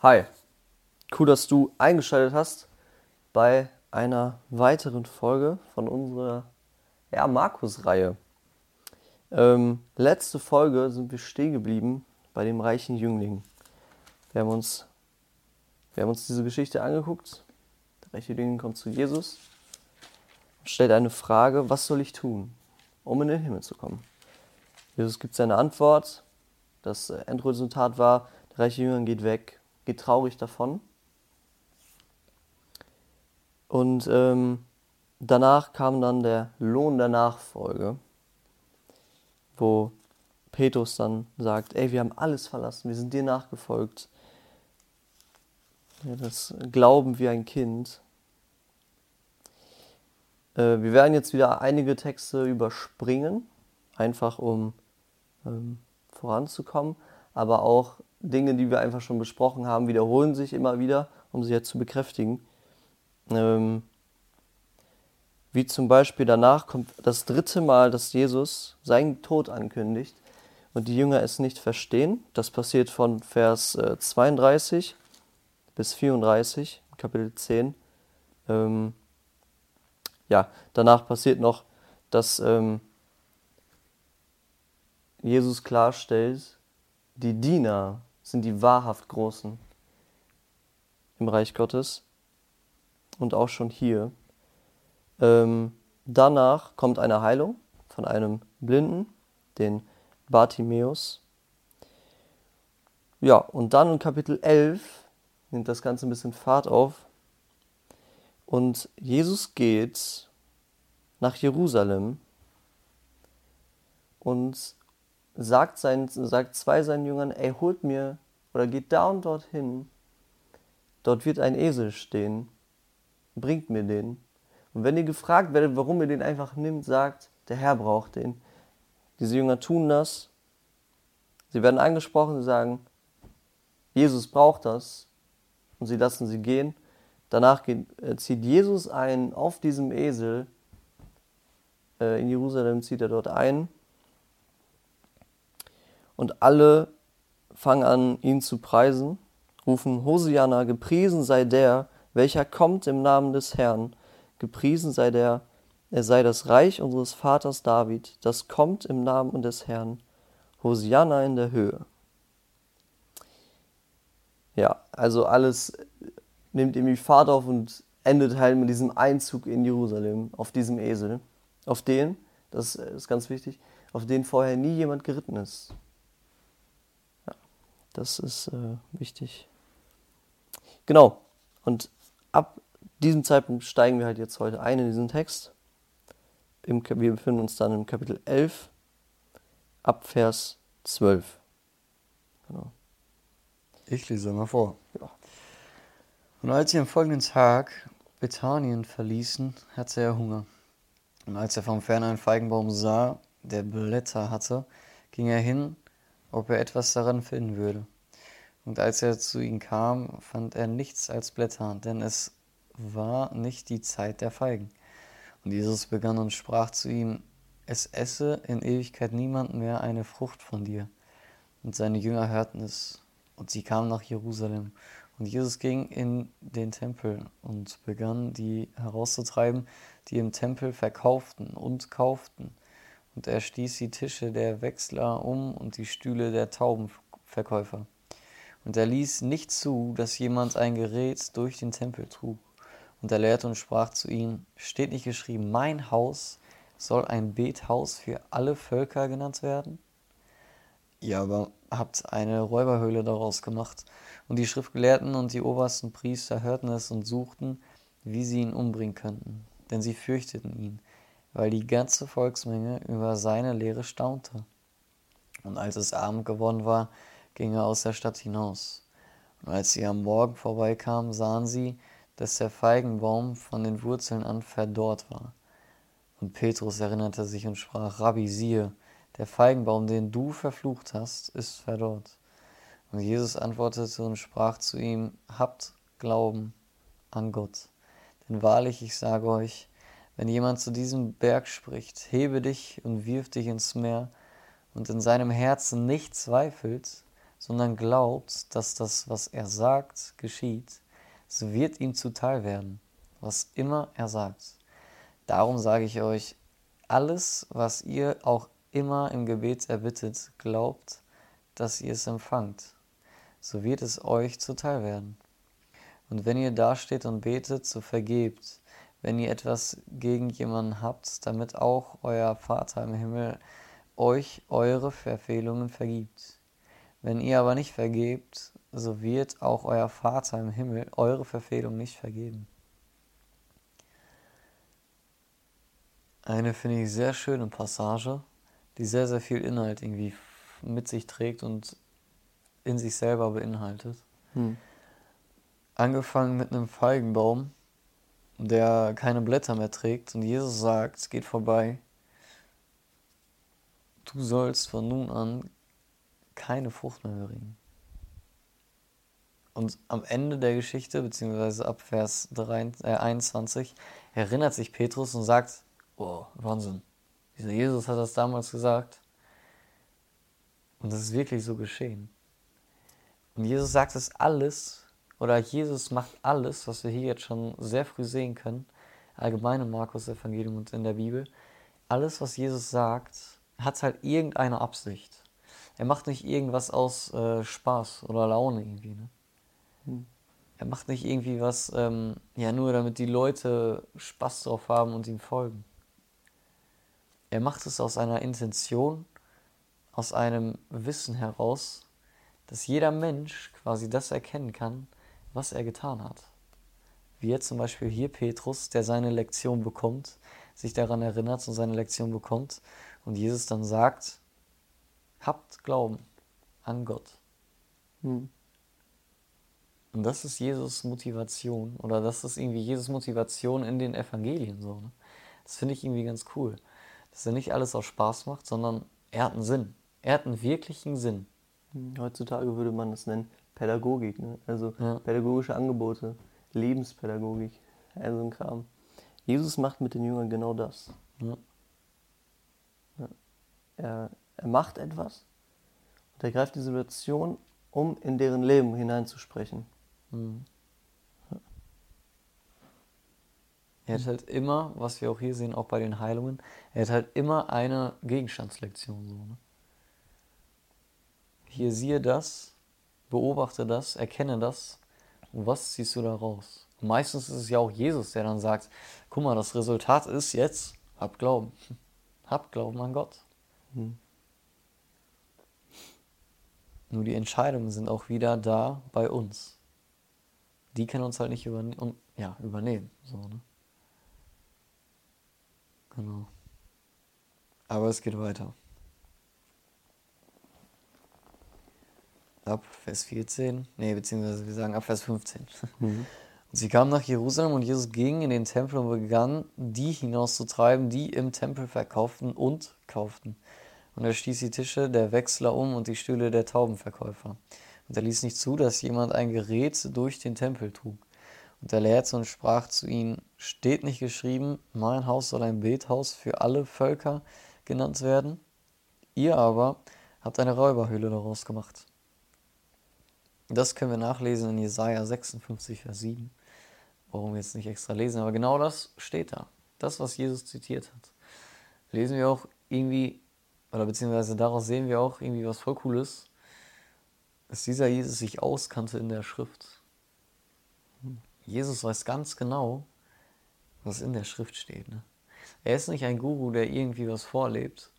Hi, cool, dass du eingeschaltet hast bei einer weiteren Folge von unserer ja, Markus-Reihe. Ähm, letzte Folge sind wir stehen geblieben bei dem reichen Jüngling. Wir haben uns, wir haben uns diese Geschichte angeguckt. Der reiche Jüngling kommt zu Jesus und stellt eine Frage, was soll ich tun, um in den Himmel zu kommen? Jesus gibt seine Antwort. Das Endresultat war, der reiche Jünger geht weg, geht traurig davon. Und ähm, danach kam dann der Lohn der Nachfolge, wo Petrus dann sagt, ey, wir haben alles verlassen, wir sind dir nachgefolgt. Ja, das Glauben wie ein Kind. Äh, wir werden jetzt wieder einige Texte überspringen, einfach um ähm, voranzukommen, aber auch Dinge, die wir einfach schon besprochen haben, wiederholen sich immer wieder, um sie jetzt zu bekräftigen. Ähm, wie zum Beispiel danach kommt das dritte Mal, dass Jesus seinen Tod ankündigt und die Jünger es nicht verstehen. Das passiert von Vers äh, 32 bis 34, Kapitel 10. Ähm, ja, danach passiert noch, dass ähm, Jesus klarstellt, die Diener sind die wahrhaft Großen im Reich Gottes und auch schon hier. Ähm, danach kommt eine Heilung von einem Blinden, den Bartimäus. Ja, und dann in Kapitel 11 nimmt das Ganze ein bisschen Fahrt auf. Und Jesus geht nach Jerusalem und sagt, seinen, sagt zwei seinen Jüngern, ey, holt mir oder geht da und dorthin. Dort wird ein Esel stehen. Bringt mir den. Und wenn ihr gefragt werdet, warum ihr den einfach nimmt, sagt, der Herr braucht den. Diese Jünger tun das. Sie werden angesprochen, sie sagen, Jesus braucht das. Und sie lassen sie gehen. Danach geht, äh, zieht Jesus ein auf diesem Esel. Äh, in Jerusalem zieht er dort ein und alle fangen an, ihn zu preisen, rufen Hosianna, gepriesen sei der, welcher kommt im Namen des Herrn, gepriesen sei der, er sei das Reich unseres Vaters David, das kommt im Namen des Herrn, Hosianna in der Höhe. Ja, also alles nimmt irgendwie Fahrt auf und endet halt mit diesem Einzug in Jerusalem, auf diesem Esel, auf den, das ist ganz wichtig, auf den vorher nie jemand geritten ist. Das ist äh, wichtig. Genau. Und ab diesem Zeitpunkt steigen wir halt jetzt heute ein in diesen Text. Im, wir befinden uns dann im Kapitel 11 ab Vers 12. Genau. Ich lese mal vor. Ja. Und als sie am folgenden Tag Bethanien verließen, hatte er Hunger. Und als er vom Fern einen Feigenbaum sah, der Blätter hatte, ging er hin ob er etwas daran finden würde. Und als er zu ihm kam, fand er nichts als Blätter, denn es war nicht die Zeit der Feigen. Und Jesus begann und sprach zu ihm, es esse in Ewigkeit niemand mehr eine Frucht von dir. Und seine Jünger hörten es, und sie kamen nach Jerusalem. Und Jesus ging in den Tempel und begann die herauszutreiben, die im Tempel verkauften und kauften und er stieß die Tische der Wechsler um und die Stühle der Taubenverkäufer. Und er ließ nicht zu, dass jemand ein Gerät durch den Tempel trug. Und er lehrte und sprach zu ihnen, steht nicht geschrieben, mein Haus soll ein Bethaus für alle Völker genannt werden? Ihr aber habt eine Räuberhöhle daraus gemacht. Und die Schriftgelehrten und die obersten Priester hörten es und suchten, wie sie ihn umbringen könnten, denn sie fürchteten ihn weil die ganze Volksmenge über seine Lehre staunte. Und als es Abend geworden war, ging er aus der Stadt hinaus. Und als sie am Morgen vorbeikamen, sahen sie, dass der Feigenbaum von den Wurzeln an verdorrt war. Und Petrus erinnerte sich und sprach, Rabbi, siehe, der Feigenbaum, den du verflucht hast, ist verdorrt. Und Jesus antwortete und sprach zu ihm, Habt Glauben an Gott. Denn wahrlich, ich sage euch, wenn jemand zu diesem Berg spricht, hebe dich und wirf dich ins Meer und in seinem Herzen nicht zweifelt, sondern glaubt, dass das, was er sagt, geschieht, so wird ihm zuteil werden, was immer er sagt. Darum sage ich euch, alles, was ihr auch immer im Gebet erbittet, glaubt, dass ihr es empfangt, so wird es euch zuteil werden. Und wenn ihr dasteht und betet, so vergebt, wenn ihr etwas gegen jemanden habt, damit auch euer Vater im Himmel euch eure Verfehlungen vergibt. Wenn ihr aber nicht vergebt, so wird auch euer Vater im Himmel eure Verfehlung nicht vergeben. Eine finde ich sehr schöne Passage, die sehr, sehr viel Inhalt irgendwie mit sich trägt und in sich selber beinhaltet. Hm. Angefangen mit einem Feigenbaum, der keine Blätter mehr trägt und Jesus sagt, geht vorbei, du sollst von nun an keine Frucht mehr bringen. Und am Ende der Geschichte, beziehungsweise ab Vers 3, äh 21, erinnert sich Petrus und sagt, oh, Wahnsinn, dieser Jesus hat das damals gesagt. Und das ist wirklich so geschehen. Und Jesus sagt es alles, oder Jesus macht alles, was wir hier jetzt schon sehr früh sehen können, allgemein im Markus-Evangelium und in der Bibel. Alles, was Jesus sagt, hat halt irgendeine Absicht. Er macht nicht irgendwas aus äh, Spaß oder Laune irgendwie. Ne? Hm. Er macht nicht irgendwie was, ähm, ja, nur damit die Leute Spaß drauf haben und ihm folgen. Er macht es aus einer Intention, aus einem Wissen heraus, dass jeder Mensch quasi das erkennen kann, was er getan hat. Wie jetzt zum Beispiel hier Petrus, der seine Lektion bekommt, sich daran erinnert und seine Lektion bekommt und Jesus dann sagt, habt Glauben an Gott. Hm. Und das ist Jesus Motivation oder das ist irgendwie Jesus Motivation in den Evangelien so. Ne? Das finde ich irgendwie ganz cool, dass er nicht alles aus Spaß macht, sondern er hat einen Sinn. Er hat einen wirklichen Sinn. Hm, heutzutage würde man das nennen Pädagogik, ne? also ja. pädagogische Angebote, Lebenspädagogik, also ein Kram. Jesus macht mit den Jüngern genau das. Ja. Er, er macht etwas und er greift die Situation, um in deren Leben hineinzusprechen. Mhm. Er hat halt immer, was wir auch hier sehen, auch bei den Heilungen, er hat halt immer eine Gegenstandslektion. So, ne? Hier siehe das, beobachte das, erkenne das und was ziehst du da raus? Und meistens ist es ja auch Jesus, der dann sagt, guck mal, das Resultat ist jetzt, hab Glauben. Hab Glauben an Gott. Hm. Nur die Entscheidungen sind auch wieder da bei uns. Die können uns halt nicht überne und, ja, übernehmen. So, ne? Genau. Aber es geht weiter. Ab Vers 14, nee, beziehungsweise wir sagen ab Vers 15. Mhm. Und sie kamen nach Jerusalem und Jesus ging in den Tempel und begann, die hinauszutreiben, die im Tempel verkauften und kauften. Und er stieß die Tische der Wechsler um und die Stühle der Taubenverkäufer. Und er ließ nicht zu, dass jemand ein Gerät durch den Tempel trug. Und er lehrte und sprach zu ihnen, steht nicht geschrieben, mein Haus soll ein Bethaus für alle Völker genannt werden? Ihr aber habt eine Räuberhöhle daraus gemacht. Das können wir nachlesen in Jesaja 56, Vers 7. Warum wir jetzt nicht extra lesen, aber genau das steht da. Das, was Jesus zitiert hat. Lesen wir auch irgendwie oder beziehungsweise daraus sehen wir auch irgendwie was voll Cooles, dass dieser Jesus sich auskannte in der Schrift. Jesus weiß ganz genau, was in der Schrift steht. Ne? Er ist nicht ein Guru, der irgendwie was vorlebt.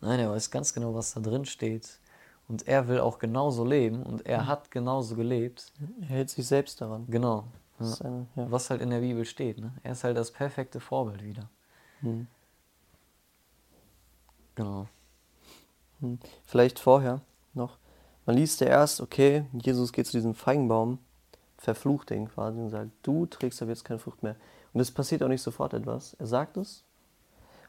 Nein, er weiß ganz genau, was da drin steht. Und er will auch genauso leben und er hat genauso gelebt. Er hält sich selbst daran. Genau. Ja. Eine, ja. Was halt in der Bibel steht. Ne? Er ist halt das perfekte Vorbild wieder. Mhm. Genau. Hm. Vielleicht vorher noch. Man liest ja erst, okay, Jesus geht zu diesem Feigenbaum, verflucht den quasi und sagt, du trägst aber jetzt keine Frucht mehr. Und es passiert auch nicht sofort etwas. Er sagt es.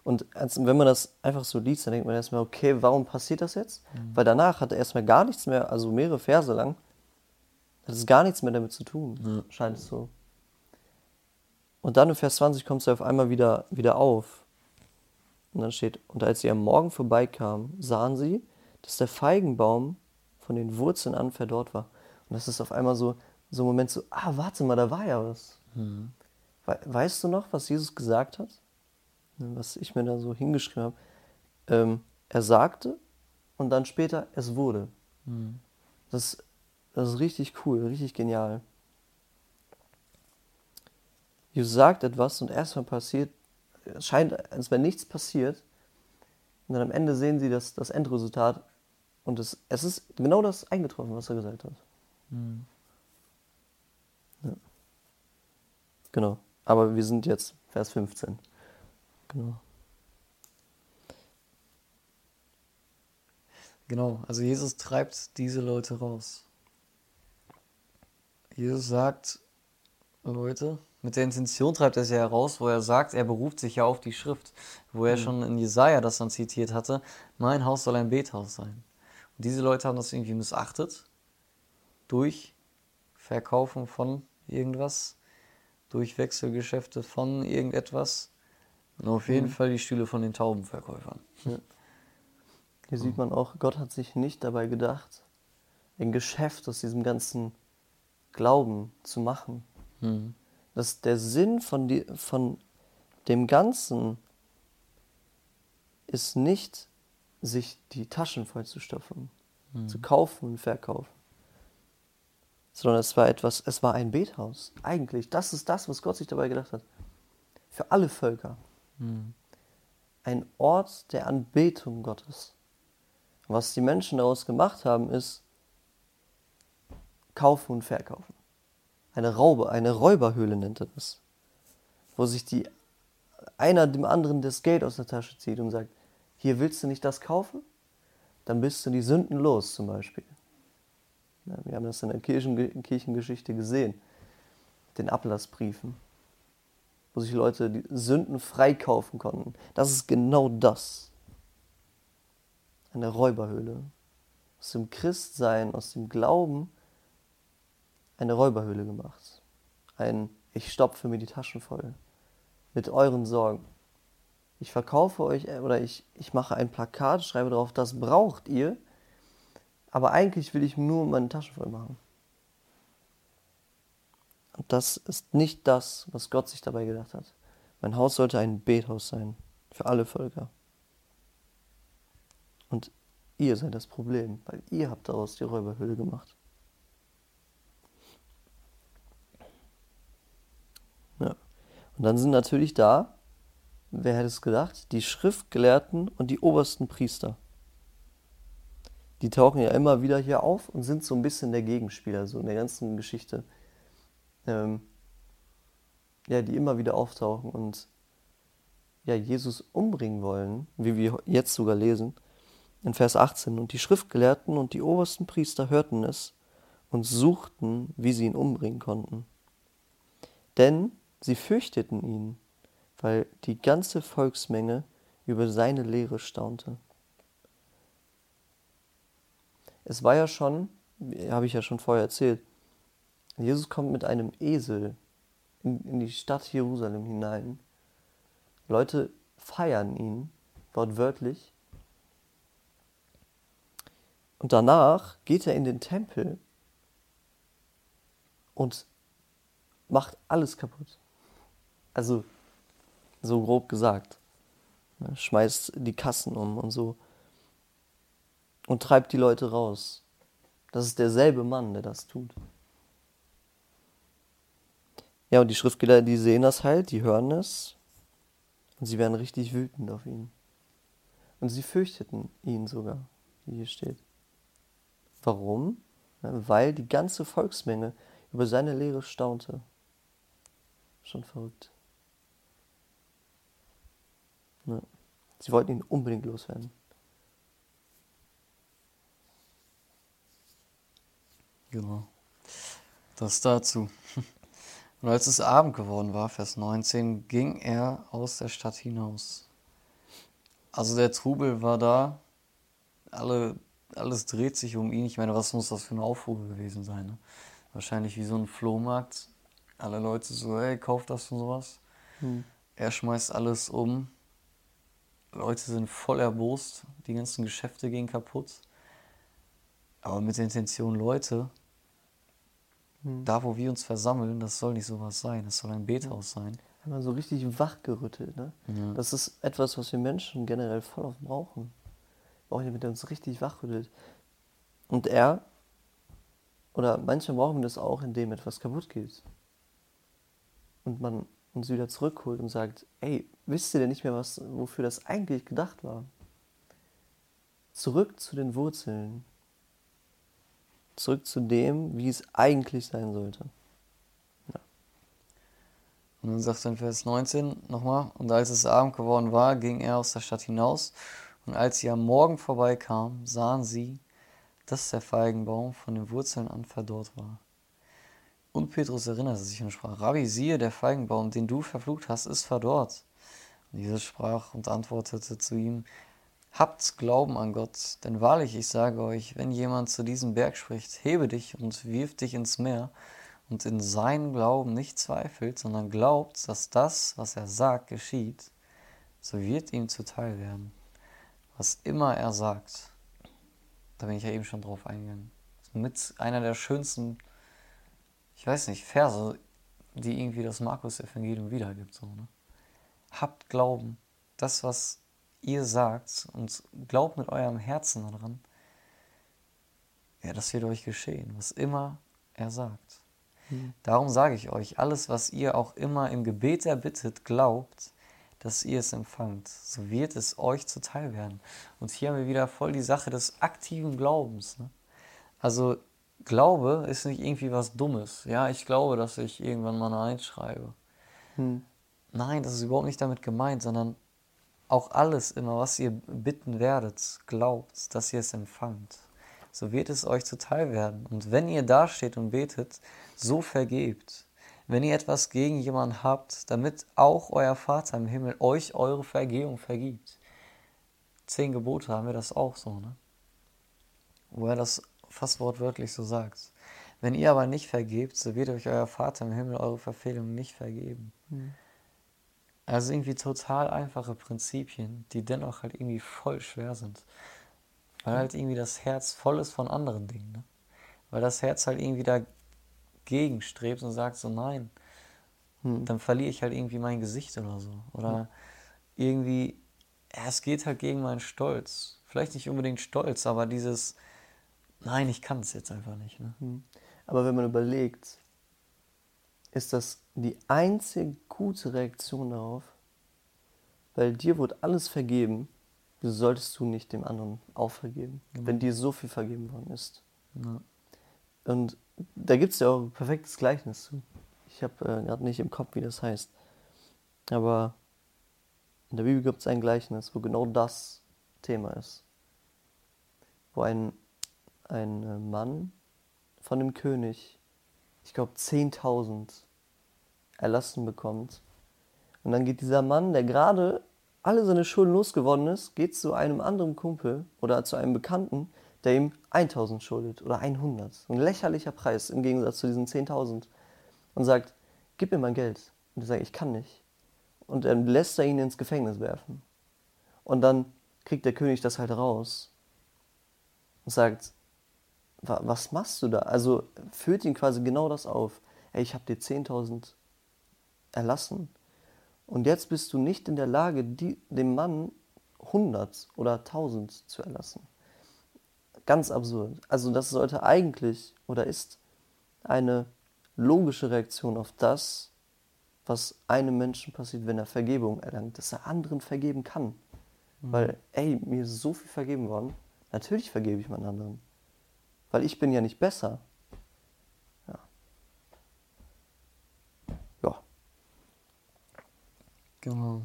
Und als, wenn man das einfach so liest, dann denkt man erstmal, okay, warum passiert das jetzt? Mhm. Weil danach hat er erstmal gar nichts mehr, also mehrere Verse lang, hat es gar nichts mehr damit zu tun, mhm. scheint es so. Und dann in Vers 20 kommt es auf einmal wieder, wieder auf. Und dann steht, und als sie am Morgen vorbeikamen, sahen sie, dass der Feigenbaum von den Wurzeln an verdorrt war. Und das ist auf einmal so, so ein Moment so, ah, warte mal, da war ja was. Mhm. We weißt du noch, was Jesus gesagt hat? Was ich mir da so hingeschrieben habe. Ähm, er sagte und dann später, es wurde. Mhm. Das, das ist richtig cool, richtig genial. Jesus sagt etwas und erstmal passiert, es scheint, als wenn nichts passiert. Und dann am Ende sehen sie das, das Endresultat und es, es ist genau das eingetroffen, was er gesagt hat. Mhm. Ja. Genau. Aber wir sind jetzt Vers 15. Genau. Genau, also Jesus treibt diese Leute raus. Jesus sagt, Leute, mit der Intention treibt er sie heraus, wo er sagt, er beruft sich ja auf die Schrift, wo er mhm. schon in Jesaja das dann zitiert hatte: Mein Haus soll ein Bethaus sein. Und diese Leute haben das irgendwie missachtet durch Verkaufen von irgendwas, durch Wechselgeschäfte von irgendetwas. Und auf jeden mhm. Fall die Stühle von den Taubenverkäufern. Ja. Hier sieht man auch, Gott hat sich nicht dabei gedacht, ein Geschäft aus diesem ganzen Glauben zu machen. Mhm. Dass der Sinn von, die, von dem Ganzen ist nicht, sich die Taschen voll zu stopfen, mhm. zu kaufen und verkaufen. Sondern es war etwas, es war ein Bethaus. Eigentlich, das ist das, was Gott sich dabei gedacht hat. Für alle Völker. Ein Ort der Anbetung Gottes. Was die Menschen daraus gemacht haben, ist kaufen und verkaufen. Eine Raube, eine Räuberhöhle nennt er das. Wo sich die einer dem anderen das Geld aus der Tasche zieht und sagt, hier willst du nicht das kaufen? Dann bist du die Sünden los zum Beispiel. Wir haben das in der Kirchen, Kirchengeschichte gesehen, den Ablassbriefen, sich Leute die Sünden freikaufen konnten. Das ist genau das eine Räuberhöhle. Aus dem Christsein, aus dem Glauben eine Räuberhöhle gemacht. Ein Ich stopfe mir die Taschen voll mit euren Sorgen. Ich verkaufe euch oder ich, ich mache ein Plakat, schreibe drauf, das braucht ihr, aber eigentlich will ich nur meine Taschen voll machen. Und das ist nicht das, was Gott sich dabei gedacht hat. Mein Haus sollte ein Bethaus sein für alle Völker. Und ihr seid das Problem, weil ihr habt daraus die Räuberhöhle gemacht. Ja. Und dann sind natürlich da, wer hätte es gedacht, die Schriftgelehrten und die obersten Priester. Die tauchen ja immer wieder hier auf und sind so ein bisschen der Gegenspieler, so in der ganzen Geschichte. Ähm, ja, die immer wieder auftauchen und ja, Jesus umbringen wollen, wie wir jetzt sogar lesen in Vers 18, und die Schriftgelehrten und die obersten Priester hörten es und suchten, wie sie ihn umbringen konnten. Denn sie fürchteten ihn, weil die ganze Volksmenge über seine Lehre staunte. Es war ja schon, habe ich ja schon vorher erzählt, Jesus kommt mit einem Esel in, in die Stadt Jerusalem hinein. Leute feiern ihn, wortwörtlich, und danach geht er in den Tempel und macht alles kaputt. Also, so grob gesagt. Ne, schmeißt die Kassen um und so. Und treibt die Leute raus. Das ist derselbe Mann, der das tut. Ja, und die Schriftsteller, die sehen das halt, die hören es. Und sie werden richtig wütend auf ihn. Und sie fürchteten ihn sogar, wie hier steht. Warum? Weil die ganze Volksmenge über seine Lehre staunte. Schon verrückt. Sie wollten ihn unbedingt loswerden. Genau. Das dazu. Und als es Abend geworden war, Vers 19, ging er aus der Stadt hinaus. Also der Trubel war da, alle alles dreht sich um ihn. Ich meine, was muss das für eine Aufruhr gewesen sein? Ne? Wahrscheinlich wie so ein Flohmarkt. Alle Leute so, hey, kauf das und sowas. Hm. Er schmeißt alles um. Leute sind voll erbost. Die ganzen Geschäfte gehen kaputt. Aber mit der Intention, Leute, hm. da wo wir uns versammeln, das soll nicht sowas sein, das soll ein Bethaus sein. Einmal so richtig wachgerüttelt, ne? Ja. Das ist etwas, was wir Menschen generell voll auf brauchen. Brauchen jemanden, der uns richtig wachrüttelt. Und er, oder manchmal brauchen wir das auch, indem etwas kaputt geht. Und man uns wieder zurückholt und sagt, ey, wisst ihr denn nicht mehr, was, wofür das eigentlich gedacht war? Zurück zu den Wurzeln. Zurück zu dem, wie es eigentlich sein sollte. Ja. Und dann sagt er in Vers 19 nochmal, und als es Abend geworden war, ging er aus der Stadt hinaus, und als sie am Morgen vorbeikamen, sahen sie, dass der Feigenbaum von den Wurzeln an verdorrt war. Und Petrus erinnerte sich und sprach, Rabbi, siehe, der Feigenbaum, den du verflucht hast, ist verdorrt. Und Jesus sprach und antwortete zu ihm, Habt Glauben an Gott, denn wahrlich, ich sage euch, wenn jemand zu diesem Berg spricht, hebe dich und wirf dich ins Meer, und in seinen Glauben nicht zweifelt, sondern glaubt, dass das, was er sagt, geschieht, so wird ihm zuteil werden. Was immer er sagt, da bin ich ja eben schon drauf eingegangen. Mit einer der schönsten ich weiß nicht, Verse, die irgendwie das Markus-Evangelium wiedergibt. So, ne? Habt Glauben, das, was ihr sagt, und glaubt mit eurem Herzen daran, ja, das wird euch geschehen, was immer er sagt. Mhm. Darum sage ich euch, alles, was ihr auch immer im Gebet erbittet, glaubt, dass ihr es empfangt, so wird es euch zuteil werden. Und hier haben wir wieder voll die Sache des aktiven Glaubens. Ne? Also Glaube ist nicht irgendwie was Dummes. Ja, ich glaube, dass ich irgendwann mal eine Eins schreibe. Hm. Nein, das ist überhaupt nicht damit gemeint, sondern auch alles immer, was ihr bitten werdet, glaubt, dass ihr es empfangt. So wird es euch zuteil werden. Und wenn ihr dasteht und betet, so vergebt. Wenn ihr etwas gegen jemanden habt, damit auch euer Vater im Himmel euch eure Vergehung vergibt. Zehn Gebote haben wir das auch so, ne? Wo er das fast wortwörtlich so sagt. Wenn ihr aber nicht vergebt, so wird euch euer Vater im Himmel eure Verfehlungen nicht vergeben. Mhm. Also irgendwie total einfache Prinzipien, die dennoch halt irgendwie voll schwer sind. Weil halt irgendwie das Herz voll ist von anderen Dingen. Ne? Weil das Herz halt irgendwie dagegen strebt und sagt so, nein, hm. dann verliere ich halt irgendwie mein Gesicht oder so. Oder hm. irgendwie, ja, es geht halt gegen meinen Stolz. Vielleicht nicht unbedingt Stolz, aber dieses, Nein, ich kann es jetzt einfach nicht. Ne? Hm. Aber wenn man überlegt, ist das die einzige gute Reaktion darauf, weil dir wurde alles vergeben, wieso solltest du nicht dem anderen auch vergeben, genau. wenn dir so viel vergeben worden ist. Ja. Und da gibt es ja auch ein perfektes Gleichnis zu. Ich habe äh, gerade nicht im Kopf, wie das heißt. Aber in der Bibel gibt es ein Gleichnis, wo genau das Thema ist. Wo ein ein äh, Mann von dem König, ich glaube 10.000 erlassen bekommt. Und dann geht dieser Mann, der gerade alle seine Schulden losgeworden ist, geht zu einem anderen Kumpel oder zu einem Bekannten, der ihm 1000 schuldet oder 100. Ein lächerlicher Preis im Gegensatz zu diesen 10.000. Und sagt, gib mir mein Geld. Und er sagt, ich kann nicht. Und dann lässt er ihn ins Gefängnis werfen. Und dann kriegt der König das halt raus und sagt, was machst du da? Also führt ihn quasi genau das auf. Ey, ich habe dir 10.000 erlassen und jetzt bist du nicht in der Lage, die, dem Mann 100 oder 1000 zu erlassen. Ganz absurd. Also das sollte eigentlich oder ist eine logische Reaktion auf das, was einem Menschen passiert, wenn er Vergebung erlangt, dass er anderen vergeben kann. Mhm. Weil, ey, mir ist so viel vergeben worden, natürlich vergebe ich meinen anderen weil ich bin ja nicht besser. Ja. Ja. Genau.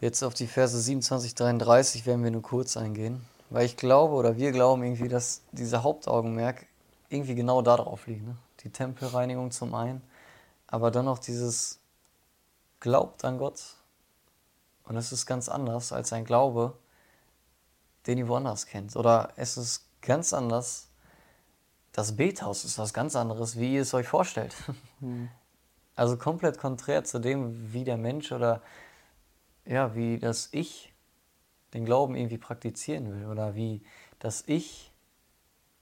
Jetzt auf die Verse 27, 33 werden wir nur kurz eingehen, weil ich glaube oder wir glauben irgendwie, dass dieser Hauptaugenmerk irgendwie genau darauf liegt. Ne? Die Tempelreinigung zum einen, aber dann auch dieses Glaubt an Gott. Und es ist ganz anders als ein Glaube, den ihr woanders kennt. Oder es ist ganz anders. Das Bethaus ist was ganz anderes, wie ihr es euch vorstellt. Mhm. Also komplett konträr zu dem, wie der Mensch oder ja, wie das Ich den Glauben irgendwie praktizieren will oder wie das Ich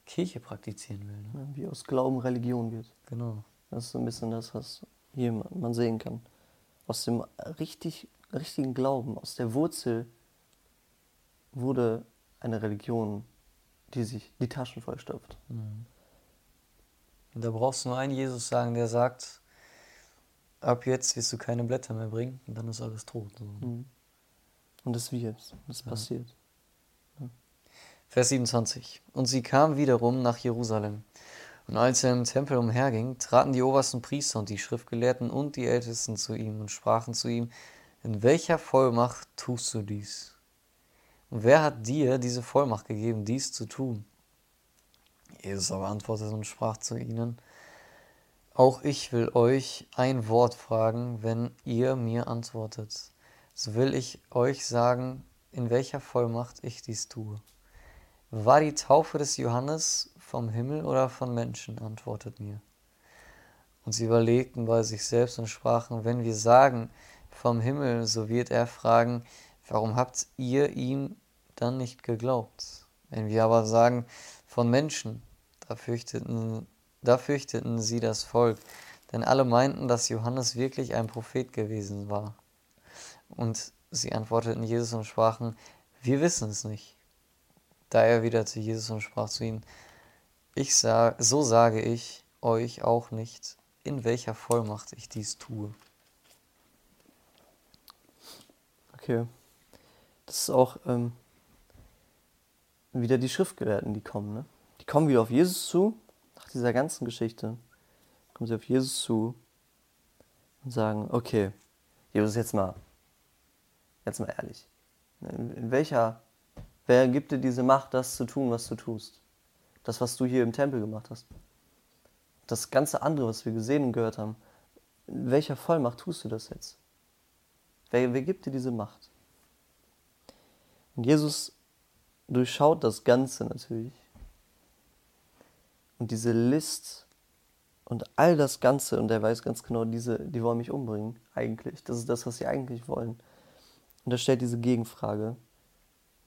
Kirche praktizieren will. Ne? Wie aus Glauben Religion wird. Genau. Das ist so ein bisschen das, was hier man sehen kann. Aus dem richtig, richtigen Glauben, aus der Wurzel wurde eine Religion, die sich die Taschen vollstopft. Mhm. Und da brauchst du nur einen Jesus sagen, der sagt, ab jetzt wirst du keine Blätter mehr bringen und dann ist alles tot. So. Mhm. Und es wird, es ja. passiert. Ja. Vers 27. Und sie kam wiederum nach Jerusalem. Und als er im Tempel umherging, traten die obersten Priester und die Schriftgelehrten und die Ältesten zu ihm und sprachen zu ihm, in welcher Vollmacht tust du dies? Und wer hat dir diese Vollmacht gegeben, dies zu tun? Jesus aber antwortete und sprach zu ihnen, auch ich will euch ein Wort fragen, wenn ihr mir antwortet. So will ich euch sagen, in welcher Vollmacht ich dies tue. War die Taufe des Johannes vom Himmel oder von Menschen? Antwortet mir. Und sie überlegten bei sich selbst und sprachen, wenn wir sagen vom Himmel, so wird er fragen, warum habt ihr ihm dann nicht geglaubt? Wenn wir aber sagen von Menschen, da fürchteten da fürchteten sie das Volk, denn alle meinten, dass Johannes wirklich ein Prophet gewesen war. Und sie antworteten Jesus und sprachen, wir wissen es nicht. Da erwiderte Jesus und sprach zu ihnen, ich sag, so sage ich euch auch nicht, in welcher Vollmacht ich dies tue. Okay. Das ist auch ähm, wieder die Schriftgelehrten, die kommen. Ne? Die kommen wieder auf Jesus zu dieser ganzen Geschichte kommen sie auf Jesus zu und sagen, okay, Jesus, jetzt mal, jetzt mal ehrlich. In, welcher, wer gibt dir diese Macht, das zu tun, was du tust? Das, was du hier im Tempel gemacht hast. Das ganze andere, was wir gesehen und gehört haben. In welcher Vollmacht tust du das jetzt? Wer, wer gibt dir diese Macht? Und Jesus durchschaut das Ganze natürlich und diese List und all das Ganze, und er weiß ganz genau, diese, die wollen mich umbringen, eigentlich. Das ist das, was sie eigentlich wollen. Und er stellt diese Gegenfrage,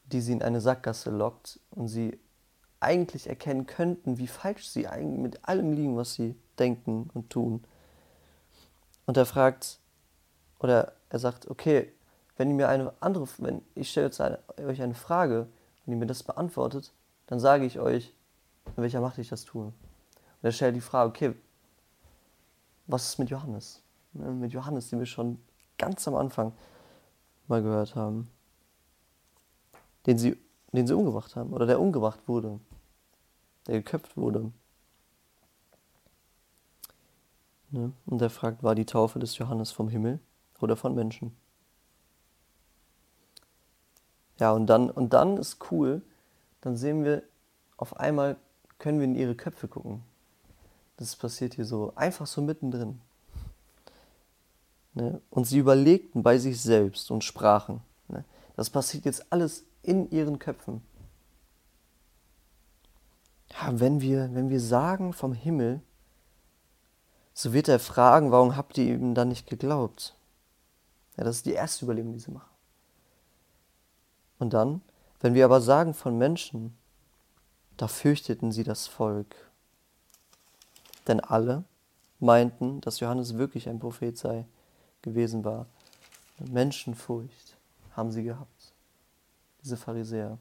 die sie in eine Sackgasse lockt und sie eigentlich erkennen könnten, wie falsch sie eigentlich mit allem liegen, was sie denken und tun. Und er fragt, oder er sagt, okay, wenn ihr mir eine andere, wenn ich stelle jetzt eine, euch eine Frage, wenn ihr mir das beantwortet, dann sage ich euch, in welcher Macht ich das tue. Und er stellt die Frage, okay, was ist mit Johannes? Ne, mit Johannes, den wir schon ganz am Anfang mal gehört haben. Den sie, den sie umgebracht haben oder der umgebracht wurde. Der geköpft wurde. Ne? Und er fragt, war die Taufe des Johannes vom Himmel oder von Menschen? Ja, und dann, und dann ist cool, dann sehen wir auf einmal können wir in ihre Köpfe gucken. Das passiert hier so, einfach so mittendrin. Ne? Und sie überlegten bei sich selbst und sprachen. Ne? Das passiert jetzt alles in ihren Köpfen. Ja, wenn wir, wenn wir sagen vom Himmel, so wird er fragen, warum habt ihr ihm dann nicht geglaubt? Ja, das ist die erste Überlegung, die sie machen. Und dann, wenn wir aber sagen von Menschen, da fürchteten sie das Volk. Denn alle meinten, dass Johannes wirklich ein Prophet sei, gewesen war. Menschenfurcht haben sie gehabt, diese Pharisäer.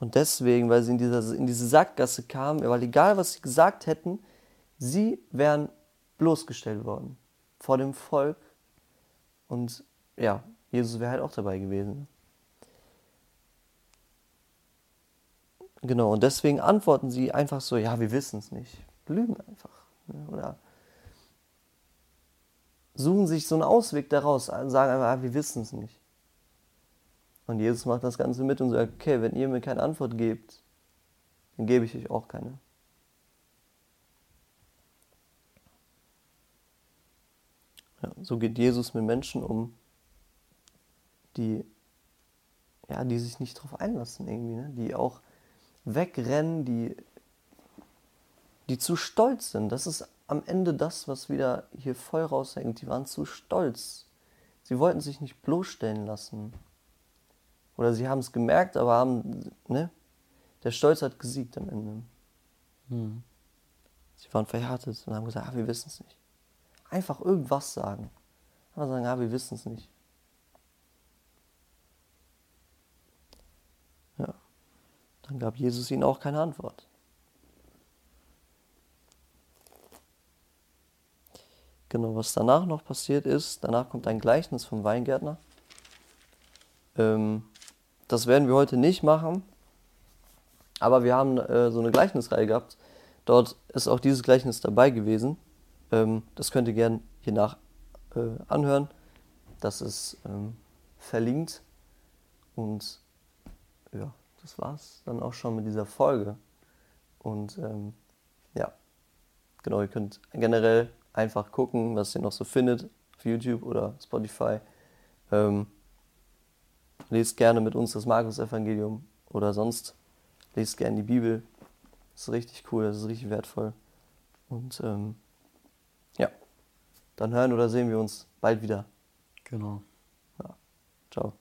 Und deswegen, weil sie in, dieser, in diese Sackgasse kamen, weil egal was sie gesagt hätten, sie wären bloßgestellt worden vor dem Volk. Und ja, Jesus wäre halt auch dabei gewesen. Genau, und deswegen antworten sie einfach so, ja, wir wissen es nicht. Lügen einfach. Ne? Oder suchen sich so einen Ausweg daraus, sagen einfach, ah, wir wissen es nicht. Und Jesus macht das Ganze mit und sagt, okay, wenn ihr mir keine Antwort gebt, dann gebe ich euch auch keine. Ja, so geht Jesus mit Menschen um, die, ja, die sich nicht darauf einlassen irgendwie, ne? die auch wegrennen, die, die zu stolz sind. Das ist am Ende das, was wieder hier voll raushängt. Die waren zu stolz. Sie wollten sich nicht bloßstellen lassen. Oder sie haben es gemerkt, aber haben, ne, Der Stolz hat gesiegt am Ende. Mhm. Sie waren verhärtet und haben gesagt, ah, wir wissen es nicht. Einfach irgendwas sagen. Einfach sagen, ah, wir wissen es nicht. Dann gab Jesus ihnen auch keine Antwort. Genau, was danach noch passiert ist, danach kommt ein Gleichnis vom Weingärtner. Ähm, das werden wir heute nicht machen, aber wir haben äh, so eine Gleichnisreihe gehabt. Dort ist auch dieses Gleichnis dabei gewesen. Ähm, das könnt ihr gerne hier nach äh, anhören. Das ist ähm, verlinkt. Und das war's dann auch schon mit dieser Folge. Und ähm, ja, genau, ihr könnt generell einfach gucken, was ihr noch so findet auf YouTube oder Spotify. Ähm, lest gerne mit uns das Markus-Evangelium oder sonst lest gerne die Bibel. Das ist richtig cool, das ist richtig wertvoll. Und ähm, ja, dann hören oder sehen wir uns bald wieder. Genau. Ja. Ciao.